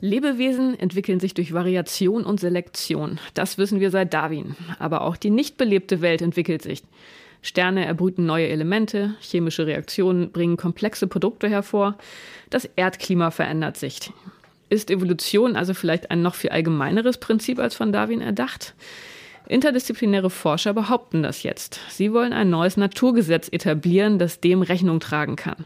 Lebewesen entwickeln sich durch Variation und Selektion. Das wissen wir seit Darwin. Aber auch die nicht belebte Welt entwickelt sich. Sterne erbrüten neue Elemente, chemische Reaktionen bringen komplexe Produkte hervor, das Erdklima verändert sich. Ist Evolution also vielleicht ein noch viel allgemeineres Prinzip als von Darwin erdacht? Interdisziplinäre Forscher behaupten das jetzt. Sie wollen ein neues Naturgesetz etablieren, das dem Rechnung tragen kann.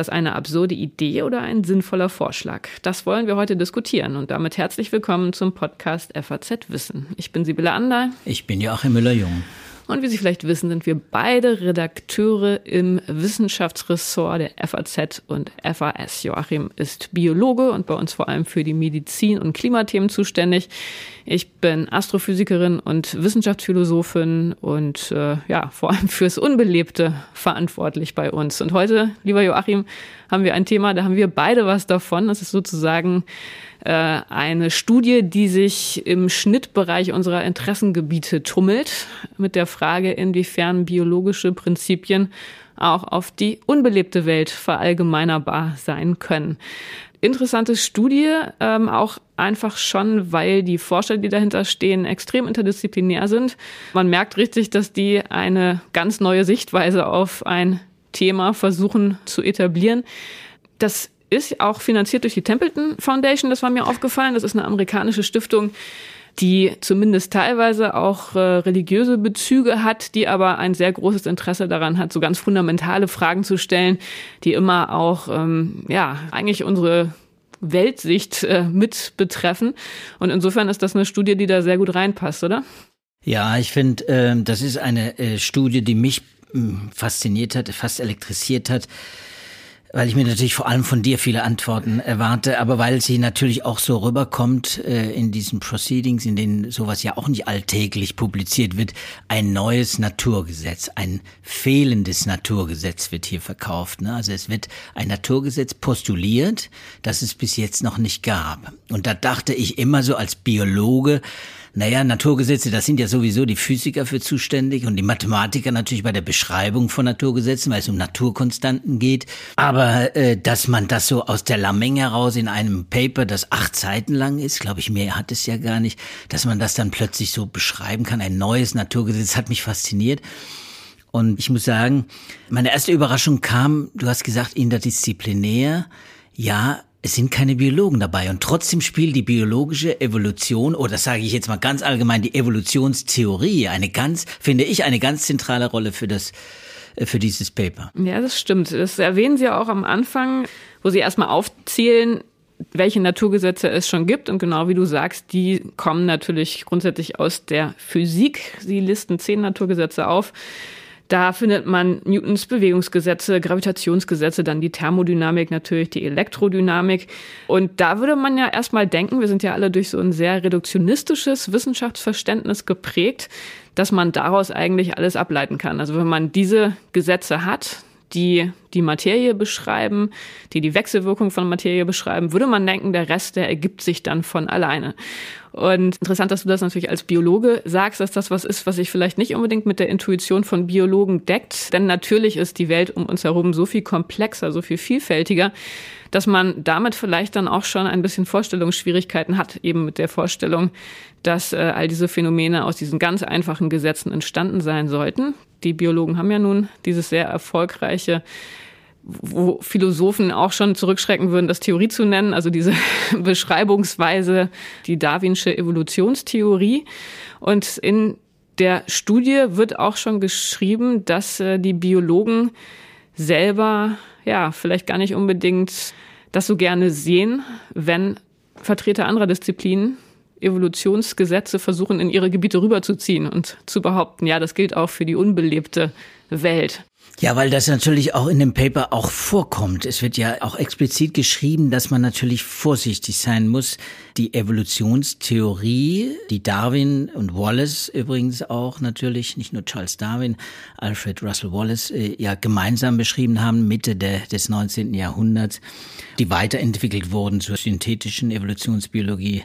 Das eine absurde Idee oder ein sinnvoller Vorschlag? Das wollen wir heute diskutieren und damit herzlich willkommen zum Podcast FAZ Wissen. Ich bin Sibylle Ander. Ich bin Joachim Müller-Jung. Und wie Sie vielleicht wissen, sind wir beide Redakteure im Wissenschaftsressort der FAZ und FAS. Joachim ist Biologe und bei uns vor allem für die Medizin- und Klimathemen zuständig. Ich bin Astrophysikerin und Wissenschaftsphilosophin und äh, ja, vor allem fürs Unbelebte verantwortlich bei uns. Und heute, lieber Joachim, haben wir ein Thema, da haben wir beide was davon. Das ist sozusagen äh, eine Studie, die sich im Schnittbereich unserer Interessengebiete tummelt, mit der Frage, inwiefern biologische Prinzipien auch auf die unbelebte Welt verallgemeinerbar sein können. Interessante Studie, ähm, auch einfach schon, weil die Forscher, die dahinter stehen, extrem interdisziplinär sind. Man merkt richtig, dass die eine ganz neue Sichtweise auf ein Thema versuchen zu etablieren. Das ist auch finanziert durch die Templeton Foundation, das war mir aufgefallen. Das ist eine amerikanische Stiftung, die zumindest teilweise auch äh, religiöse Bezüge hat, die aber ein sehr großes Interesse daran hat, so ganz fundamentale Fragen zu stellen, die immer auch, ähm, ja, eigentlich unsere Weltsicht äh, mit betreffen. Und insofern ist das eine Studie, die da sehr gut reinpasst, oder? Ja, ich finde, äh, das ist eine äh, Studie, die mich mh, fasziniert hat, fast elektrisiert hat weil ich mir natürlich vor allem von dir viele Antworten erwarte, aber weil sie natürlich auch so rüberkommt äh, in diesen Proceedings, in denen sowas ja auch nicht alltäglich publiziert wird, ein neues Naturgesetz, ein fehlendes Naturgesetz wird hier verkauft. Ne? Also es wird ein Naturgesetz postuliert, das es bis jetzt noch nicht gab. Und da dachte ich immer so als Biologe, naja, Naturgesetze, das sind ja sowieso die Physiker für zuständig und die Mathematiker natürlich bei der Beschreibung von Naturgesetzen, weil es um Naturkonstanten geht. Aber äh, dass man das so aus der Lameng heraus in einem Paper, das acht Seiten lang ist, glaube ich, mehr hat es ja gar nicht, dass man das dann plötzlich so beschreiben kann, ein neues Naturgesetz, hat mich fasziniert. Und ich muss sagen, meine erste Überraschung kam, du hast gesagt, interdisziplinär. Ja, es sind keine Biologen dabei und trotzdem spielt die biologische Evolution, oder sage ich jetzt mal ganz allgemein, die Evolutionstheorie eine ganz, finde ich, eine ganz zentrale Rolle für das, äh, für dieses Paper. Ja, das stimmt. Das erwähnen Sie ja auch am Anfang, wo Sie erstmal aufzählen, welche Naturgesetze es schon gibt. Und genau wie du sagst, die kommen natürlich grundsätzlich aus der Physik. Sie listen zehn Naturgesetze auf da findet man Newtons Bewegungsgesetze, Gravitationsgesetze, dann die Thermodynamik natürlich, die Elektrodynamik. Und da würde man ja erstmal denken, wir sind ja alle durch so ein sehr reduktionistisches Wissenschaftsverständnis geprägt, dass man daraus eigentlich alles ableiten kann. Also wenn man diese Gesetze hat, die die Materie beschreiben, die die Wechselwirkung von Materie beschreiben, würde man denken, der Rest, der ergibt sich dann von alleine. Und interessant, dass du das natürlich als Biologe sagst, dass das was ist, was sich vielleicht nicht unbedingt mit der Intuition von Biologen deckt. Denn natürlich ist die Welt um uns herum so viel komplexer, so viel vielfältiger, dass man damit vielleicht dann auch schon ein bisschen Vorstellungsschwierigkeiten hat, eben mit der Vorstellung, dass äh, all diese Phänomene aus diesen ganz einfachen Gesetzen entstanden sein sollten. Die Biologen haben ja nun dieses sehr erfolgreiche wo Philosophen auch schon zurückschrecken würden, das Theorie zu nennen, also diese Beschreibungsweise, die Darwinsche Evolutionstheorie. Und in der Studie wird auch schon geschrieben, dass äh, die Biologen selber ja vielleicht gar nicht unbedingt das so gerne sehen, wenn Vertreter anderer Disziplinen Evolutionsgesetze versuchen, in ihre Gebiete rüberzuziehen und zu behaupten, ja, das gilt auch für die unbelebte Welt. Ja, weil das natürlich auch in dem Paper auch vorkommt. Es wird ja auch explizit geschrieben, dass man natürlich vorsichtig sein muss. Die Evolutionstheorie, die Darwin und Wallace übrigens auch natürlich, nicht nur Charles Darwin, Alfred Russell Wallace äh, ja gemeinsam beschrieben haben, Mitte der, des 19. Jahrhunderts, die weiterentwickelt wurden zur synthetischen Evolutionsbiologie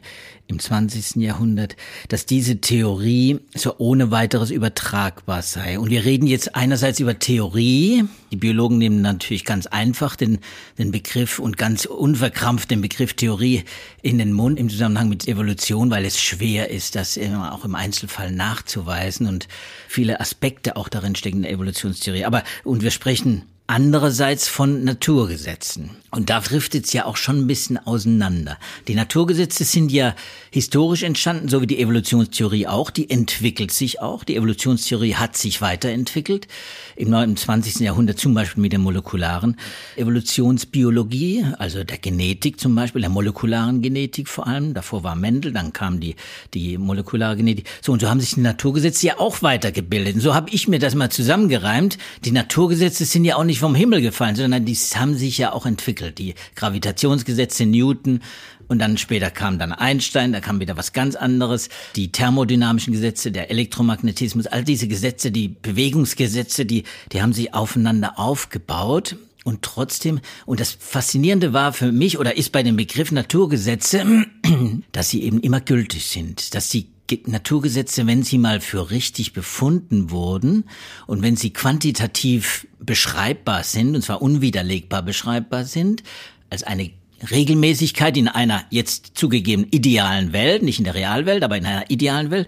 im 20. Jahrhundert, dass diese Theorie so ohne weiteres übertragbar sei. Und wir reden jetzt einerseits über Theorie, Theorie. Die Biologen nehmen natürlich ganz einfach den, den Begriff und ganz unverkrampft den Begriff Theorie in den Mund im Zusammenhang mit Evolution, weil es schwer ist, das auch im Einzelfall nachzuweisen und viele Aspekte auch darin stecken in der Evolutionstheorie. Aber, und wir sprechen andererseits von Naturgesetzen. Und da driftet es ja auch schon ein bisschen auseinander. Die Naturgesetze sind ja historisch entstanden, so wie die Evolutionstheorie auch. Die entwickelt sich auch. Die Evolutionstheorie hat sich weiterentwickelt. Im 20. Jahrhundert zum Beispiel mit der molekularen Evolutionsbiologie, also der Genetik zum Beispiel, der molekularen Genetik vor allem. Davor war Mendel, dann kam die, die molekulare Genetik. So, und so haben sich die Naturgesetze ja auch weitergebildet. Und so habe ich mir das mal zusammengereimt. Die Naturgesetze sind ja auch nicht nicht vom Himmel gefallen, sondern die haben sich ja auch entwickelt. Die Gravitationsgesetze Newton und dann später kam dann Einstein, da kam wieder was ganz anderes. Die thermodynamischen Gesetze, der Elektromagnetismus, all diese Gesetze, die Bewegungsgesetze, die, die haben sich aufeinander aufgebaut. Und trotzdem, und das Faszinierende war für mich oder ist bei dem Begriff Naturgesetze, dass sie eben immer gültig sind, dass sie Naturgesetze, wenn sie mal für richtig befunden wurden und wenn sie quantitativ beschreibbar sind, und zwar unwiderlegbar beschreibbar sind, als eine Regelmäßigkeit in einer jetzt zugegeben idealen Welt, nicht in der Realwelt, aber in einer idealen Welt,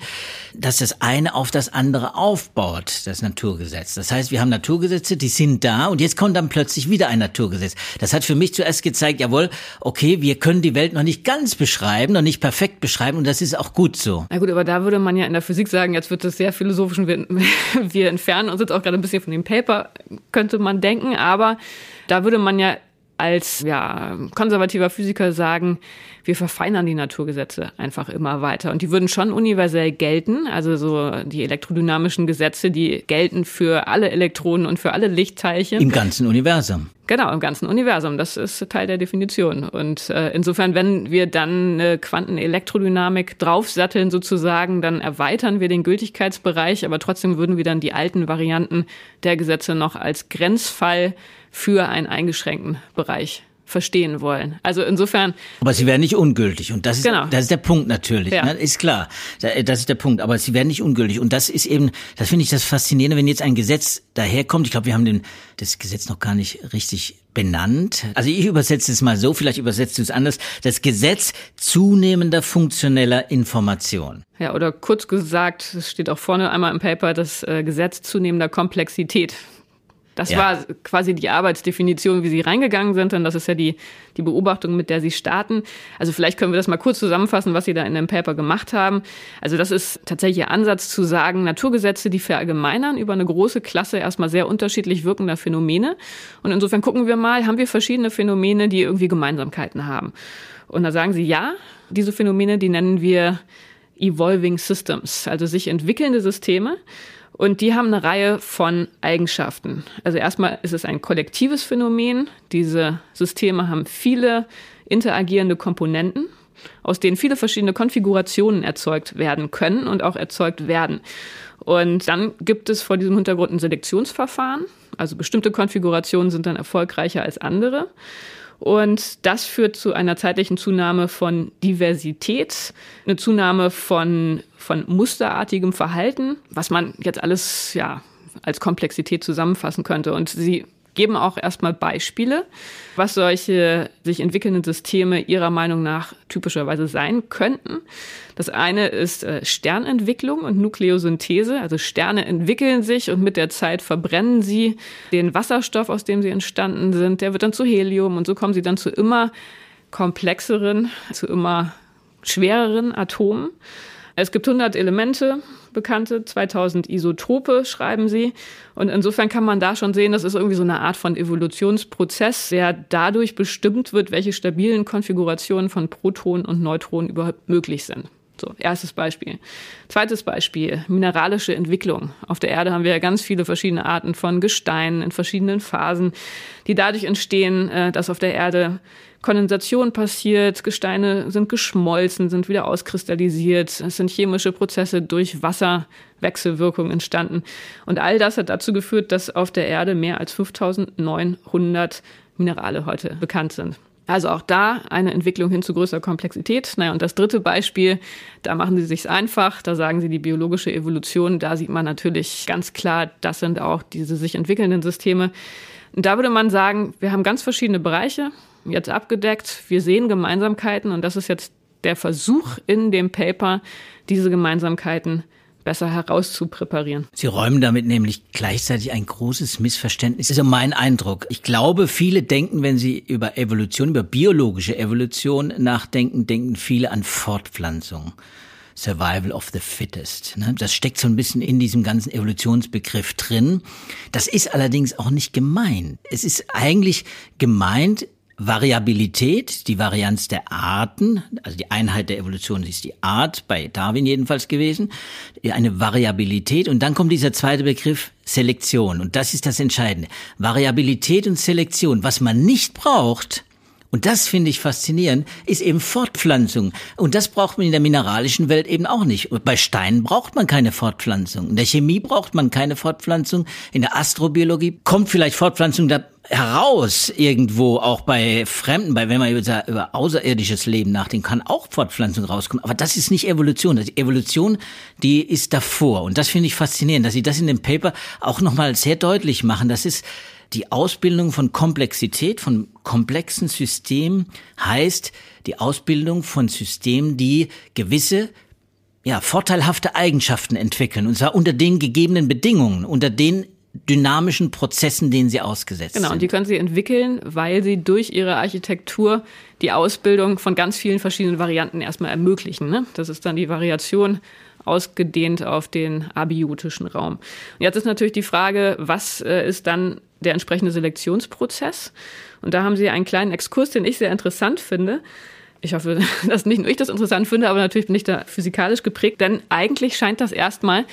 dass das eine auf das andere aufbaut, das Naturgesetz. Das heißt, wir haben Naturgesetze, die sind da und jetzt kommt dann plötzlich wieder ein Naturgesetz. Das hat für mich zuerst gezeigt, jawohl, okay, wir können die Welt noch nicht ganz beschreiben, noch nicht perfekt beschreiben und das ist auch gut so. Na gut, aber da würde man ja in der Physik sagen, jetzt wird es sehr philosophisch und wir, wir entfernen uns jetzt auch gerade ein bisschen von dem Paper, könnte man denken, aber da würde man ja als ja, konservativer Physiker sagen, wir verfeinern die Naturgesetze einfach immer weiter. Und die würden schon universell gelten. Also so die elektrodynamischen Gesetze, die gelten für alle Elektronen und für alle Lichtteilchen. Im ganzen Universum. Genau, im ganzen Universum. Das ist Teil der Definition. Und äh, insofern, wenn wir dann eine Quantenelektrodynamik draufsatteln sozusagen, dann erweitern wir den Gültigkeitsbereich, aber trotzdem würden wir dann die alten Varianten der Gesetze noch als Grenzfall für einen eingeschränkten Bereich verstehen wollen. Also insofern. Aber sie werden nicht ungültig und das ist, genau. das ist der Punkt natürlich, ja. ne? ist klar. Das ist der Punkt. Aber sie werden nicht ungültig und das ist eben, das finde ich das Faszinierende, wenn jetzt ein Gesetz daherkommt. Ich glaube, wir haben den, das Gesetz noch gar nicht richtig benannt. Also ich übersetze es mal so, vielleicht übersetzt du es anders. Das Gesetz zunehmender funktioneller Information. Ja, oder kurz gesagt, es steht auch vorne einmal im Paper, das äh, Gesetz zunehmender Komplexität. Das ja. war quasi die Arbeitsdefinition, wie Sie reingegangen sind. Und das ist ja die, die Beobachtung, mit der Sie starten. Also vielleicht können wir das mal kurz zusammenfassen, was Sie da in dem Paper gemacht haben. Also das ist tatsächlich Ihr Ansatz zu sagen, Naturgesetze, die verallgemeinern über eine große Klasse erstmal sehr unterschiedlich wirkender Phänomene. Und insofern gucken wir mal, haben wir verschiedene Phänomene, die irgendwie Gemeinsamkeiten haben. Und da sagen Sie, ja, diese Phänomene, die nennen wir Evolving Systems, also sich entwickelnde Systeme. Und die haben eine Reihe von Eigenschaften. Also erstmal ist es ein kollektives Phänomen. Diese Systeme haben viele interagierende Komponenten, aus denen viele verschiedene Konfigurationen erzeugt werden können und auch erzeugt werden. Und dann gibt es vor diesem Hintergrund ein Selektionsverfahren. Also bestimmte Konfigurationen sind dann erfolgreicher als andere. Und das führt zu einer zeitlichen Zunahme von Diversität, eine Zunahme von, von musterartigem Verhalten, was man jetzt alles ja als Komplexität zusammenfassen könnte. Und sie geben auch erstmal Beispiele, was solche sich entwickelnden Systeme ihrer Meinung nach typischerweise sein könnten. Das eine ist äh, Sternentwicklung und Nukleosynthese. Also Sterne entwickeln sich und mit der Zeit verbrennen sie den Wasserstoff, aus dem sie entstanden sind. Der wird dann zu Helium und so kommen sie dann zu immer komplexeren, zu immer schwereren Atomen. Es gibt 100 Elemente, bekannte, 2000 Isotope, schreiben sie. Und insofern kann man da schon sehen, das ist irgendwie so eine Art von Evolutionsprozess, der dadurch bestimmt wird, welche stabilen Konfigurationen von Protonen und Neutronen überhaupt möglich sind. So, erstes Beispiel. Zweites Beispiel, mineralische Entwicklung. Auf der Erde haben wir ja ganz viele verschiedene Arten von Gesteinen in verschiedenen Phasen, die dadurch entstehen, äh, dass auf der Erde Kondensation passiert, Gesteine sind geschmolzen, sind wieder auskristallisiert, es sind chemische Prozesse durch Wasserwechselwirkung entstanden. Und all das hat dazu geführt, dass auf der Erde mehr als 5900 Minerale heute bekannt sind. Also auch da eine Entwicklung hin zu größerer Komplexität. Naja, und das dritte Beispiel, da machen sie sich einfach, da sagen sie die biologische Evolution, da sieht man natürlich ganz klar, das sind auch diese sich entwickelnden Systeme. Und da würde man sagen, wir haben ganz verschiedene Bereiche jetzt abgedeckt, wir sehen Gemeinsamkeiten und das ist jetzt der Versuch in dem Paper, diese Gemeinsamkeiten besser herauszupräparieren. Sie räumen damit nämlich gleichzeitig ein großes Missverständnis. Das ist mein Eindruck. Ich glaube, viele denken, wenn sie über Evolution, über biologische Evolution nachdenken, denken viele an Fortpflanzung. Survival of the Fittest. Ne? Das steckt so ein bisschen in diesem ganzen Evolutionsbegriff drin. Das ist allerdings auch nicht gemeint. Es ist eigentlich gemeint, Variabilität, die Varianz der Arten, also die Einheit der Evolution ist die Art, bei Darwin jedenfalls gewesen, eine Variabilität und dann kommt dieser zweite Begriff Selektion und das ist das Entscheidende. Variabilität und Selektion. Was man nicht braucht, und das finde ich faszinierend, ist eben Fortpflanzung. Und das braucht man in der mineralischen Welt eben auch nicht. Bei Steinen braucht man keine Fortpflanzung. In der Chemie braucht man keine Fortpflanzung. In der Astrobiologie kommt vielleicht Fortpflanzung da heraus irgendwo auch bei Fremden, bei wenn man über, über außerirdisches Leben nachdenkt, kann auch Fortpflanzung rauskommen. Aber das ist nicht Evolution. Die Evolution, die ist davor. Und das finde ich faszinierend, dass Sie das in dem Paper auch nochmal sehr deutlich machen. Das ist die Ausbildung von Komplexität, von komplexen Systemen heißt die Ausbildung von Systemen, die gewisse ja, vorteilhafte Eigenschaften entwickeln, und zwar unter den gegebenen Bedingungen, unter den dynamischen Prozessen, denen sie ausgesetzt genau, sind. Genau, und die können sie entwickeln, weil sie durch ihre Architektur die Ausbildung von ganz vielen verschiedenen Varianten erstmal ermöglichen. Ne? Das ist dann die Variation ausgedehnt auf den abiotischen Raum. Und jetzt ist natürlich die Frage, was äh, ist dann der entsprechende Selektionsprozess? Und da haben Sie einen kleinen Exkurs, den ich sehr interessant finde. Ich hoffe, dass nicht nur ich das interessant finde, aber natürlich bin ich da physikalisch geprägt, denn eigentlich scheint das erstmal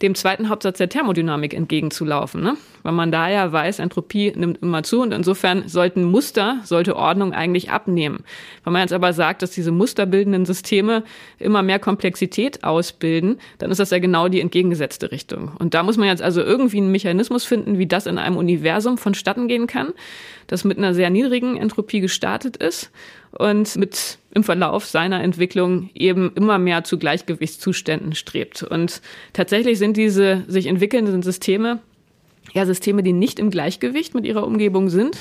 dem zweiten Hauptsatz der Thermodynamik entgegenzulaufen, ne? weil man da ja weiß, Entropie nimmt immer zu und insofern sollten Muster, sollte Ordnung eigentlich abnehmen. Wenn man jetzt aber sagt, dass diese musterbildenden Systeme immer mehr Komplexität ausbilden, dann ist das ja genau die entgegengesetzte Richtung. Und da muss man jetzt also irgendwie einen Mechanismus finden, wie das in einem Universum vonstatten gehen kann, das mit einer sehr niedrigen Entropie gestartet ist und mit im Verlauf seiner Entwicklung eben immer mehr zu Gleichgewichtszuständen strebt. Und tatsächlich sind diese sich entwickelnden Systeme ja Systeme, die nicht im Gleichgewicht mit ihrer Umgebung sind.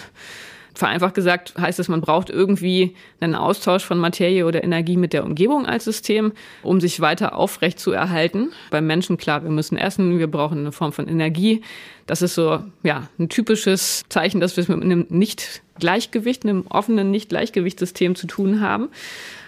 Vereinfacht gesagt heißt es, man braucht irgendwie einen Austausch von Materie oder Energie mit der Umgebung als System, um sich weiter aufrecht zu erhalten. Beim Menschen klar, wir müssen essen, wir brauchen eine Form von Energie. Das ist so ja ein typisches Zeichen, dass wir es mit einem Nicht-Gleichgewicht, einem offenen Nicht-Gleichgewichtssystem zu tun haben.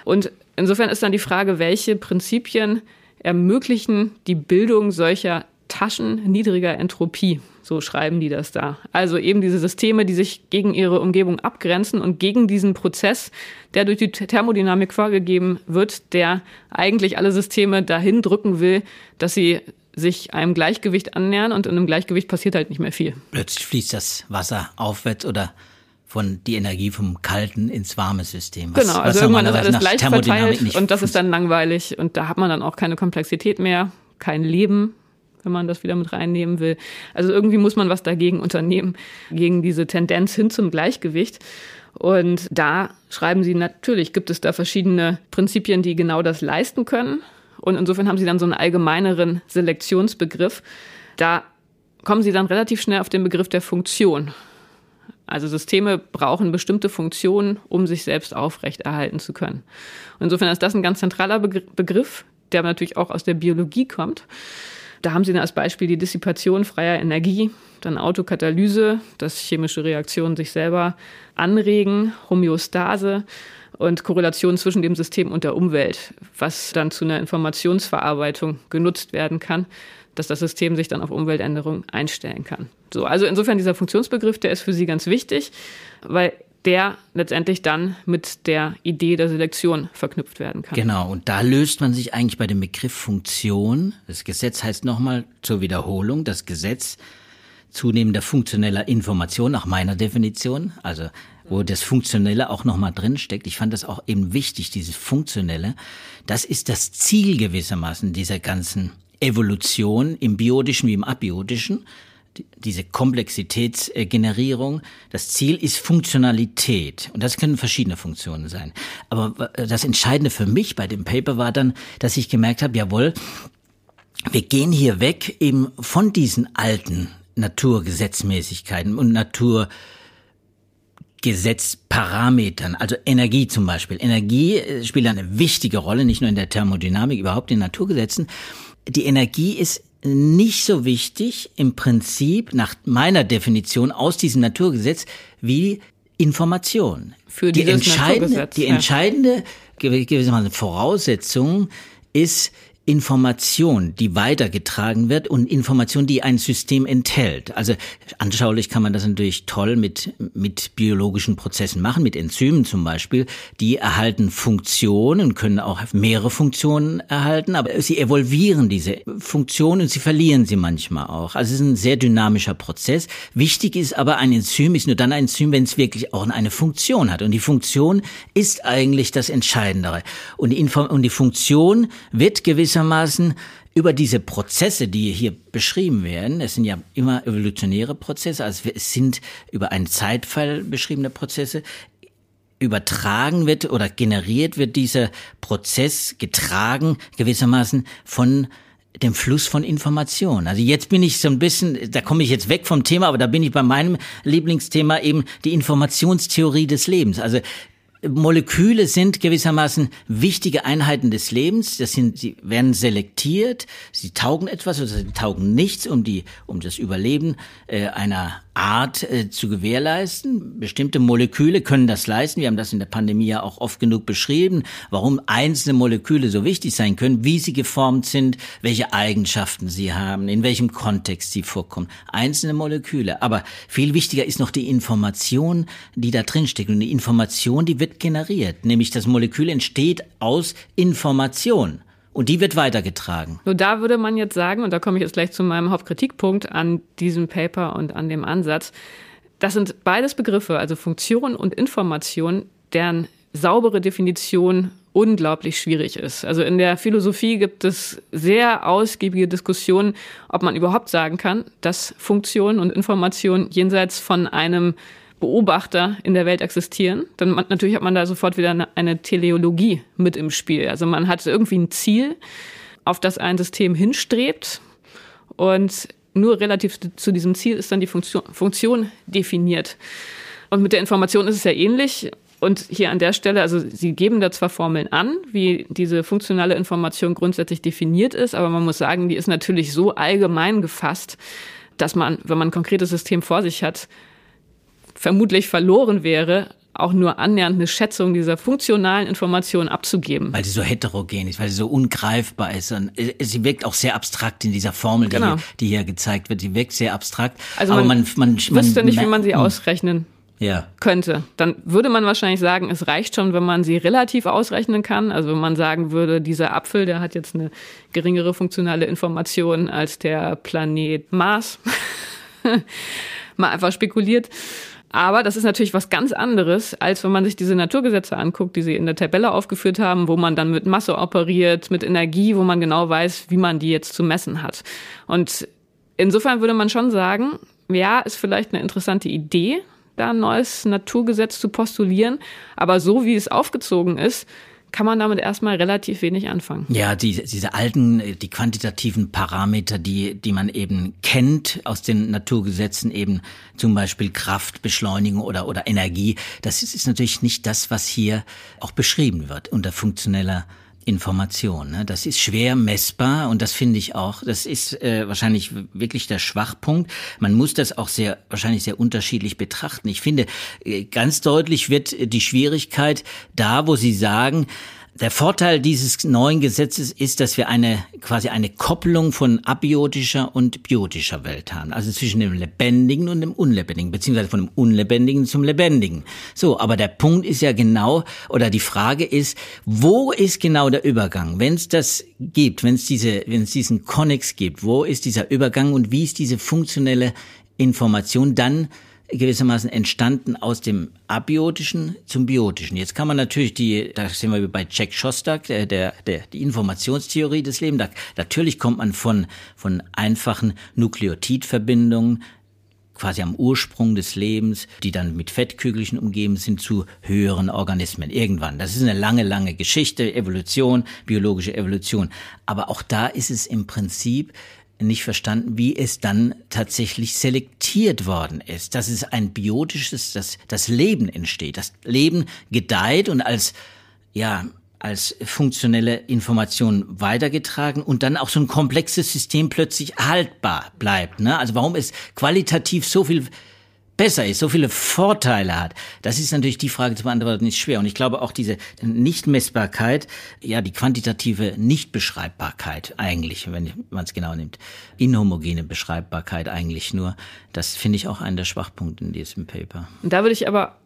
Und insofern ist dann die Frage, welche Prinzipien ermöglichen die Bildung solcher Taschen niedriger Entropie. So schreiben die das da. Also eben diese Systeme, die sich gegen ihre Umgebung abgrenzen und gegen diesen Prozess, der durch die Thermodynamik vorgegeben wird, der eigentlich alle Systeme dahin drücken will, dass sie sich einem Gleichgewicht annähern und in einem Gleichgewicht passiert halt nicht mehr viel. Plötzlich fließt das Wasser aufwärts oder von die Energie vom kalten ins warme System. Was, genau, also irgendwann ist alles gleich verteilt und das ist dann langweilig und da hat man dann auch keine Komplexität mehr, kein Leben, wenn man das wieder mit reinnehmen will. Also irgendwie muss man was dagegen unternehmen, gegen diese Tendenz hin zum Gleichgewicht. Und da schreiben sie, natürlich gibt es da verschiedene Prinzipien, die genau das leisten können. Und insofern haben sie dann so einen allgemeineren Selektionsbegriff. Da kommen sie dann relativ schnell auf den Begriff der Funktion. Also Systeme brauchen bestimmte Funktionen, um sich selbst aufrechterhalten zu können. Und insofern ist das ein ganz zentraler Begriff, der natürlich auch aus der Biologie kommt. Da haben Sie als Beispiel die Dissipation freier Energie, dann Autokatalyse, dass chemische Reaktionen sich selber anregen, Homöostase und Korrelation zwischen dem System und der Umwelt, was dann zu einer Informationsverarbeitung genutzt werden kann, dass das System sich dann auf Umweltänderungen einstellen kann. So, also insofern dieser Funktionsbegriff, der ist für Sie ganz wichtig, weil der letztendlich dann mit der Idee der Selektion verknüpft werden kann. Genau, und da löst man sich eigentlich bei dem Begriff Funktion. Das Gesetz heißt nochmal zur Wiederholung, das Gesetz zunehmender funktioneller Information nach meiner Definition, also wo das Funktionelle auch nochmal drin steckt. Ich fand das auch eben wichtig, dieses Funktionelle. Das ist das Ziel gewissermaßen dieser ganzen Evolution im biotischen wie im abiotischen diese Komplexitätsgenerierung. Das Ziel ist Funktionalität. Und das können verschiedene Funktionen sein. Aber das Entscheidende für mich bei dem Paper war dann, dass ich gemerkt habe, jawohl, wir gehen hier weg eben von diesen alten Naturgesetzmäßigkeiten und Naturgesetzparametern, also Energie zum Beispiel. Energie äh, spielt eine wichtige Rolle, nicht nur in der Thermodynamik, überhaupt in Naturgesetzen. Die Energie ist nicht so wichtig im Prinzip nach meiner Definition aus diesem Naturgesetz wie Information. Für die entscheidende, die entscheidende gewissermaßen Voraussetzung ist Information, die weitergetragen wird und Information, die ein System enthält. Also anschaulich kann man das natürlich toll mit, mit biologischen Prozessen machen, mit Enzymen zum Beispiel. Die erhalten Funktionen, können auch mehrere Funktionen erhalten, aber sie evolvieren diese Funktionen und sie verlieren sie manchmal auch. Also es ist ein sehr dynamischer Prozess. Wichtig ist aber, ein Enzym ist nur dann ein Enzym, wenn es wirklich auch eine Funktion hat. Und die Funktion ist eigentlich das Entscheidendere. Und die, Info und die Funktion wird gewiss gewissermaßen über diese Prozesse, die hier beschrieben werden, es sind ja immer evolutionäre Prozesse, also es sind über einen Zeitfall beschriebene Prozesse, übertragen wird oder generiert wird dieser Prozess getragen gewissermaßen von dem Fluss von Informationen. Also jetzt bin ich so ein bisschen, da komme ich jetzt weg vom Thema, aber da bin ich bei meinem Lieblingsthema eben die Informationstheorie des Lebens. Also Moleküle sind gewissermaßen wichtige Einheiten des Lebens. Das sind, sie werden selektiert, sie taugen etwas oder sie taugen nichts, um die, um das Überleben äh, einer Art äh, zu gewährleisten. Bestimmte Moleküle können das leisten. Wir haben das in der Pandemie ja auch oft genug beschrieben, warum einzelne Moleküle so wichtig sein können, wie sie geformt sind, welche Eigenschaften sie haben, in welchem Kontext sie vorkommen. Einzelne Moleküle. Aber viel wichtiger ist noch die Information, die da drin steckt. Und die Information, die wird generiert. Nämlich das Molekül entsteht aus Information. Und die wird weitergetragen. Nur da würde man jetzt sagen, und da komme ich jetzt gleich zu meinem Hauptkritikpunkt an diesem Paper und an dem Ansatz, das sind beides Begriffe, also Funktion und Information, deren saubere Definition unglaublich schwierig ist. Also in der Philosophie gibt es sehr ausgiebige Diskussionen, ob man überhaupt sagen kann, dass Funktion und Information jenseits von einem Beobachter in der Welt existieren, dann man, natürlich hat man da sofort wieder eine, eine Teleologie mit im Spiel. Also man hat irgendwie ein Ziel, auf das ein System hinstrebt und nur relativ zu diesem Ziel ist dann die Funktion, Funktion definiert. Und mit der Information ist es ja ähnlich. Und hier an der Stelle, also Sie geben da zwar Formeln an, wie diese funktionale Information grundsätzlich definiert ist, aber man muss sagen, die ist natürlich so allgemein gefasst, dass man, wenn man ein konkretes System vor sich hat, vermutlich verloren wäre, auch nur annähernd eine Schätzung dieser funktionalen Informationen abzugeben. Weil sie so heterogen ist, weil sie so ungreifbar ist. Und äh, sie wirkt auch sehr abstrakt in dieser Formel, die, genau. hier, die hier gezeigt wird. Sie wirkt sehr abstrakt. Also aber man, man, man wüsste nicht, wie man sie hm. ausrechnen ja. könnte. Dann würde man wahrscheinlich sagen, es reicht schon, wenn man sie relativ ausrechnen kann. Also wenn man sagen würde, dieser Apfel, der hat jetzt eine geringere funktionale Information als der Planet Mars. Mal einfach spekuliert aber das ist natürlich was ganz anderes, als wenn man sich diese Naturgesetze anguckt, die sie in der Tabelle aufgeführt haben, wo man dann mit Masse operiert, mit Energie, wo man genau weiß, wie man die jetzt zu messen hat. Und insofern würde man schon sagen, ja, ist vielleicht eine interessante Idee, da ein neues Naturgesetz zu postulieren, aber so wie es aufgezogen ist, kann man damit erstmal relativ wenig anfangen. Ja, die, diese alten, die quantitativen Parameter, die, die man eben kennt aus den Naturgesetzen, eben zum Beispiel Kraft, Beschleunigung oder, oder Energie, das ist, ist natürlich nicht das, was hier auch beschrieben wird unter funktioneller Information. Ne? Das ist schwer messbar und das finde ich auch, das ist äh, wahrscheinlich wirklich der Schwachpunkt. Man muss das auch sehr, wahrscheinlich sehr unterschiedlich betrachten. Ich finde, äh, ganz deutlich wird die Schwierigkeit da, wo Sie sagen, der Vorteil dieses neuen Gesetzes ist, dass wir eine quasi eine Kopplung von abiotischer und biotischer Welt haben. Also zwischen dem Lebendigen und dem Unlebendigen, beziehungsweise von dem Unlebendigen zum Lebendigen. So, aber der Punkt ist ja genau, oder die Frage ist, wo ist genau der Übergang? Wenn es das gibt, wenn es diese, wenn es diesen Konnex gibt, wo ist dieser Übergang und wie ist diese funktionelle Information dann gewissermaßen entstanden aus dem abiotischen zum biotischen. Jetzt kann man natürlich die, da sind wir bei Jack Shostak, der, der, der die Informationstheorie des Lebens. Da, natürlich kommt man von von einfachen Nukleotidverbindungen quasi am Ursprung des Lebens, die dann mit Fettkügelchen umgeben sind, zu höheren Organismen irgendwann. Das ist eine lange, lange Geschichte, Evolution, biologische Evolution. Aber auch da ist es im Prinzip nicht verstanden, wie es dann tatsächlich selektiert worden ist. Dass es ein biotisches, dass das Leben entsteht. Das Leben gedeiht und als, ja, als funktionelle Information weitergetragen und dann auch so ein komplexes System plötzlich haltbar bleibt. Ne? Also warum es qualitativ so viel besser ist, so viele Vorteile hat, das ist natürlich die Frage zu beantworten, ist schwer. Und ich glaube auch diese Nichtmessbarkeit, ja, die quantitative Nichtbeschreibbarkeit eigentlich, wenn man es genau nimmt, inhomogene Beschreibbarkeit eigentlich nur, das finde ich auch einen der Schwachpunkte in diesem Paper. Und da würde ich aber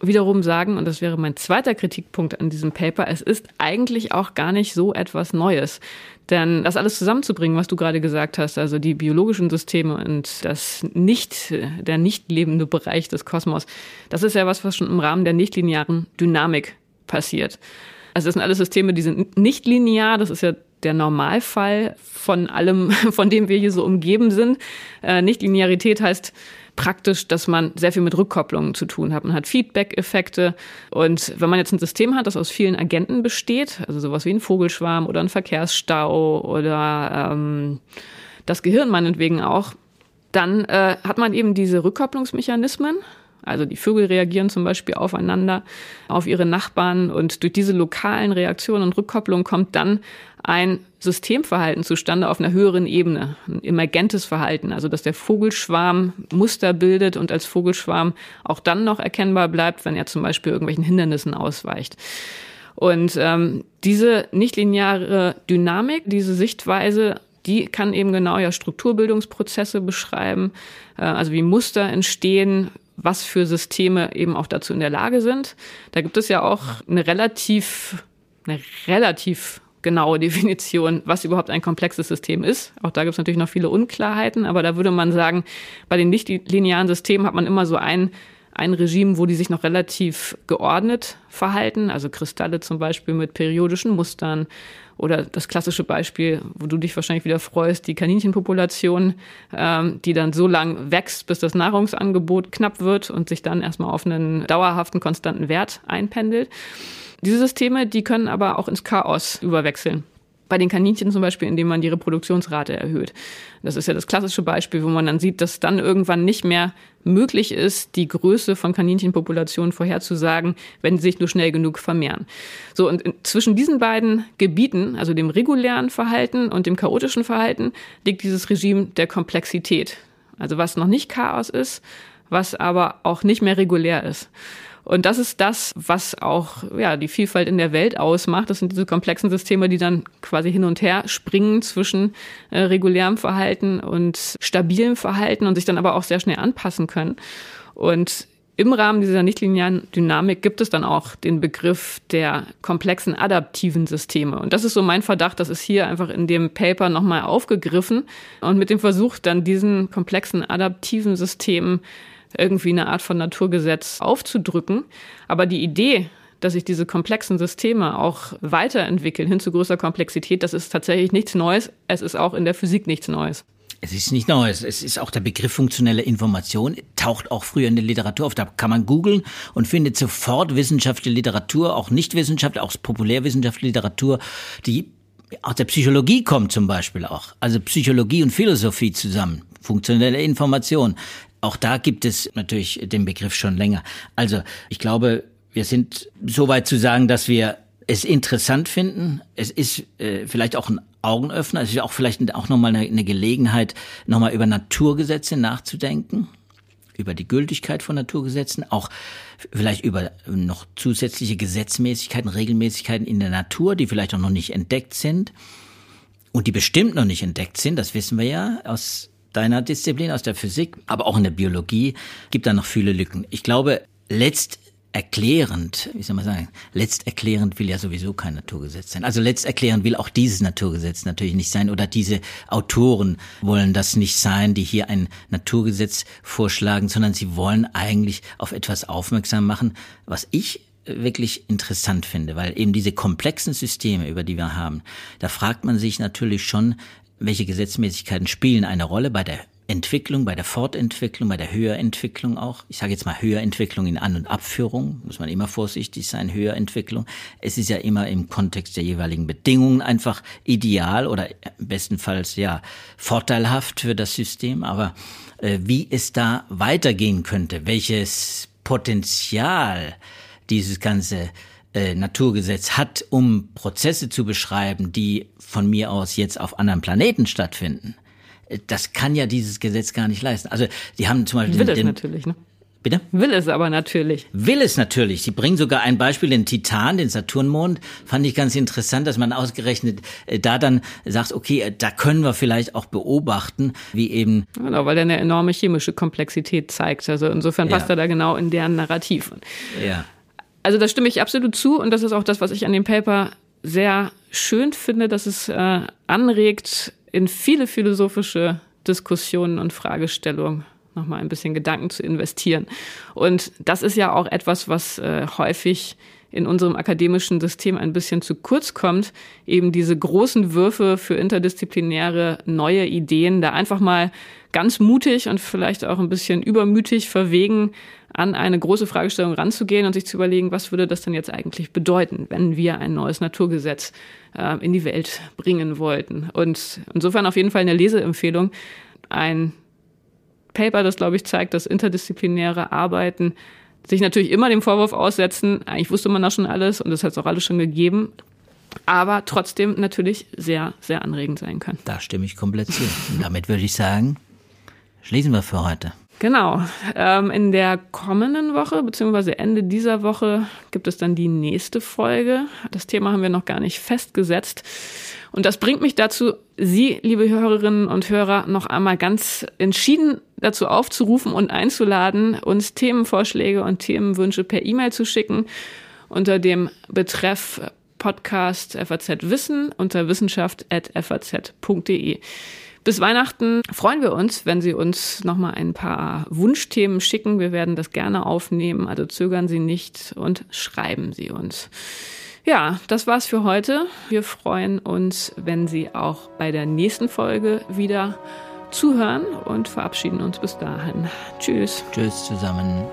wiederum sagen, und das wäre mein zweiter Kritikpunkt an diesem Paper, es ist eigentlich auch gar nicht so etwas Neues. Denn das alles zusammenzubringen, was du gerade gesagt hast, also die biologischen Systeme und das nicht, der nicht lebende Bereich des Kosmos, das ist ja was, was schon im Rahmen der nichtlinearen Dynamik passiert. Also das sind alles Systeme, die sind nicht linear, das ist ja der Normalfall von allem, von dem wir hier so umgeben sind. Äh, Nichtlinearität heißt, praktisch, dass man sehr viel mit Rückkopplungen zu tun hat. Man hat Feedback-Effekte. Und wenn man jetzt ein System hat, das aus vielen Agenten besteht, also sowas wie ein Vogelschwarm oder ein Verkehrsstau oder ähm, das Gehirn meinetwegen auch, dann äh, hat man eben diese Rückkopplungsmechanismen. Also die Vögel reagieren zum Beispiel aufeinander, auf ihre Nachbarn und durch diese lokalen Reaktionen und Rückkopplungen kommt dann ein Systemverhalten zustande auf einer höheren Ebene, ein emergentes Verhalten, also dass der Vogelschwarm Muster bildet und als Vogelschwarm auch dann noch erkennbar bleibt, wenn er zum Beispiel irgendwelchen Hindernissen ausweicht. Und ähm, diese nichtlineare Dynamik, diese Sichtweise, die kann eben genau ja Strukturbildungsprozesse beschreiben, äh, also wie Muster entstehen, was für Systeme eben auch dazu in der Lage sind. Da gibt es ja auch eine relativ, eine relativ genaue Definition, was überhaupt ein komplexes System ist. Auch da gibt es natürlich noch viele Unklarheiten, aber da würde man sagen, bei den nicht-linearen Systemen hat man immer so ein, ein Regime, wo die sich noch relativ geordnet verhalten, also Kristalle zum Beispiel mit periodischen Mustern oder das klassische Beispiel, wo du dich wahrscheinlich wieder freust, die Kaninchenpopulation, ähm, die dann so lang wächst, bis das Nahrungsangebot knapp wird und sich dann erstmal auf einen dauerhaften, konstanten Wert einpendelt. Diese Systeme, die können aber auch ins Chaos überwechseln. Bei den Kaninchen zum Beispiel, indem man die Reproduktionsrate erhöht. Das ist ja das klassische Beispiel, wo man dann sieht, dass dann irgendwann nicht mehr möglich ist, die Größe von Kaninchenpopulationen vorherzusagen, wenn sie sich nur schnell genug vermehren. So, und zwischen diesen beiden Gebieten, also dem regulären Verhalten und dem chaotischen Verhalten, liegt dieses Regime der Komplexität. Also was noch nicht Chaos ist, was aber auch nicht mehr regulär ist. Und das ist das, was auch ja, die Vielfalt in der Welt ausmacht. Das sind diese komplexen Systeme, die dann quasi hin und her springen zwischen äh, regulärem Verhalten und stabilem Verhalten und sich dann aber auch sehr schnell anpassen können. Und im Rahmen dieser nichtlinearen Dynamik gibt es dann auch den Begriff der komplexen adaptiven Systeme. Und das ist so mein Verdacht, das ist hier einfach in dem Paper nochmal aufgegriffen und mit dem Versuch, dann diesen komplexen adaptiven Systemen irgendwie eine Art von Naturgesetz aufzudrücken. Aber die Idee, dass sich diese komplexen Systeme auch weiterentwickeln hin zu größer Komplexität, das ist tatsächlich nichts Neues. Es ist auch in der Physik nichts Neues. Es ist nicht Neues. Es ist auch der Begriff funktionelle Information, taucht auch früher in der Literatur auf. Da kann man googeln und findet sofort wissenschaftliche Literatur, auch nicht wissenschaftliche, auch populärwissenschaftliche Literatur, die aus der Psychologie kommt zum Beispiel auch. Also Psychologie und Philosophie zusammen. Funktionelle Information. Auch da gibt es natürlich den Begriff schon länger. Also ich glaube, wir sind so weit zu sagen, dass wir es interessant finden. Es ist äh, vielleicht auch ein Augenöffner. Es ist auch vielleicht auch nochmal eine, eine Gelegenheit, nochmal über Naturgesetze nachzudenken, über die Gültigkeit von Naturgesetzen, auch vielleicht über noch zusätzliche Gesetzmäßigkeiten, Regelmäßigkeiten in der Natur, die vielleicht auch noch nicht entdeckt sind und die bestimmt noch nicht entdeckt sind. Das wissen wir ja aus deiner Disziplin, aus der Physik, aber auch in der Biologie, gibt da noch viele Lücken. Ich glaube, letzt erklärend, wie soll man sagen, letzterklärend will ja sowieso kein Naturgesetz sein. Also letzterklärend will auch dieses Naturgesetz natürlich nicht sein oder diese Autoren wollen das nicht sein, die hier ein Naturgesetz vorschlagen, sondern sie wollen eigentlich auf etwas aufmerksam machen, was ich wirklich interessant finde, weil eben diese komplexen Systeme, über die wir haben, da fragt man sich natürlich schon, welche Gesetzmäßigkeiten spielen eine Rolle bei der Entwicklung, bei der Fortentwicklung, bei der Höherentwicklung auch. Ich sage jetzt mal Höherentwicklung in An- und Abführung, muss man immer vorsichtig sein, Höherentwicklung. Es ist ja immer im Kontext der jeweiligen Bedingungen einfach ideal oder bestenfalls ja vorteilhaft für das System. Aber äh, wie es da weitergehen könnte, welches Potenzial dieses ganze äh, Naturgesetz hat, um Prozesse zu beschreiben, die von mir aus jetzt auf anderen Planeten stattfinden, das kann ja dieses Gesetz gar nicht leisten. Also die haben zum Beispiel Will den, es den, natürlich, ne? Bitte? Will es aber natürlich. Will es natürlich. Sie bringen sogar ein Beispiel, den Titan, den Saturnmond. Fand ich ganz interessant, dass man ausgerechnet äh, da dann sagt, okay, äh, da können wir vielleicht auch beobachten, wie eben. Genau, weil er eine enorme chemische Komplexität zeigt. Also insofern passt Ja. er da genau in deren Narrativ. Ja. Also da stimme ich absolut zu und das ist auch das, was ich an dem Paper sehr schön finde, dass es äh, anregt, in viele philosophische Diskussionen und Fragestellungen nochmal ein bisschen Gedanken zu investieren. Und das ist ja auch etwas, was äh, häufig in unserem akademischen System ein bisschen zu kurz kommt, eben diese großen Würfe für interdisziplinäre neue Ideen, da einfach mal ganz mutig und vielleicht auch ein bisschen übermütig verwegen an eine große Fragestellung ranzugehen und sich zu überlegen, was würde das denn jetzt eigentlich bedeuten, wenn wir ein neues Naturgesetz äh, in die Welt bringen wollten. Und insofern auf jeden Fall eine Leseempfehlung. Ein Paper, das, glaube ich, zeigt, dass interdisziplinäre Arbeiten sich natürlich immer dem Vorwurf aussetzen, eigentlich wusste man das schon alles und das hat es auch alles schon gegeben, aber trotzdem natürlich sehr, sehr anregend sein kann. Da stimme ich komplett zu. Und damit würde ich sagen, schließen wir für heute. Genau. Ähm, in der kommenden Woche, beziehungsweise Ende dieser Woche, gibt es dann die nächste Folge. Das Thema haben wir noch gar nicht festgesetzt. Und das bringt mich dazu, Sie, liebe Hörerinnen und Hörer, noch einmal ganz entschieden dazu aufzurufen und einzuladen, uns Themenvorschläge und Themenwünsche per E-Mail zu schicken unter dem Betreff Podcast FAZ Wissen unter wissenschaft.faz.de. Bis Weihnachten freuen wir uns, wenn Sie uns nochmal ein paar Wunschthemen schicken. Wir werden das gerne aufnehmen, also zögern Sie nicht und schreiben Sie uns. Ja, das war's für heute. Wir freuen uns, wenn Sie auch bei der nächsten Folge wieder zuhören und verabschieden uns bis dahin. Tschüss. Tschüss zusammen.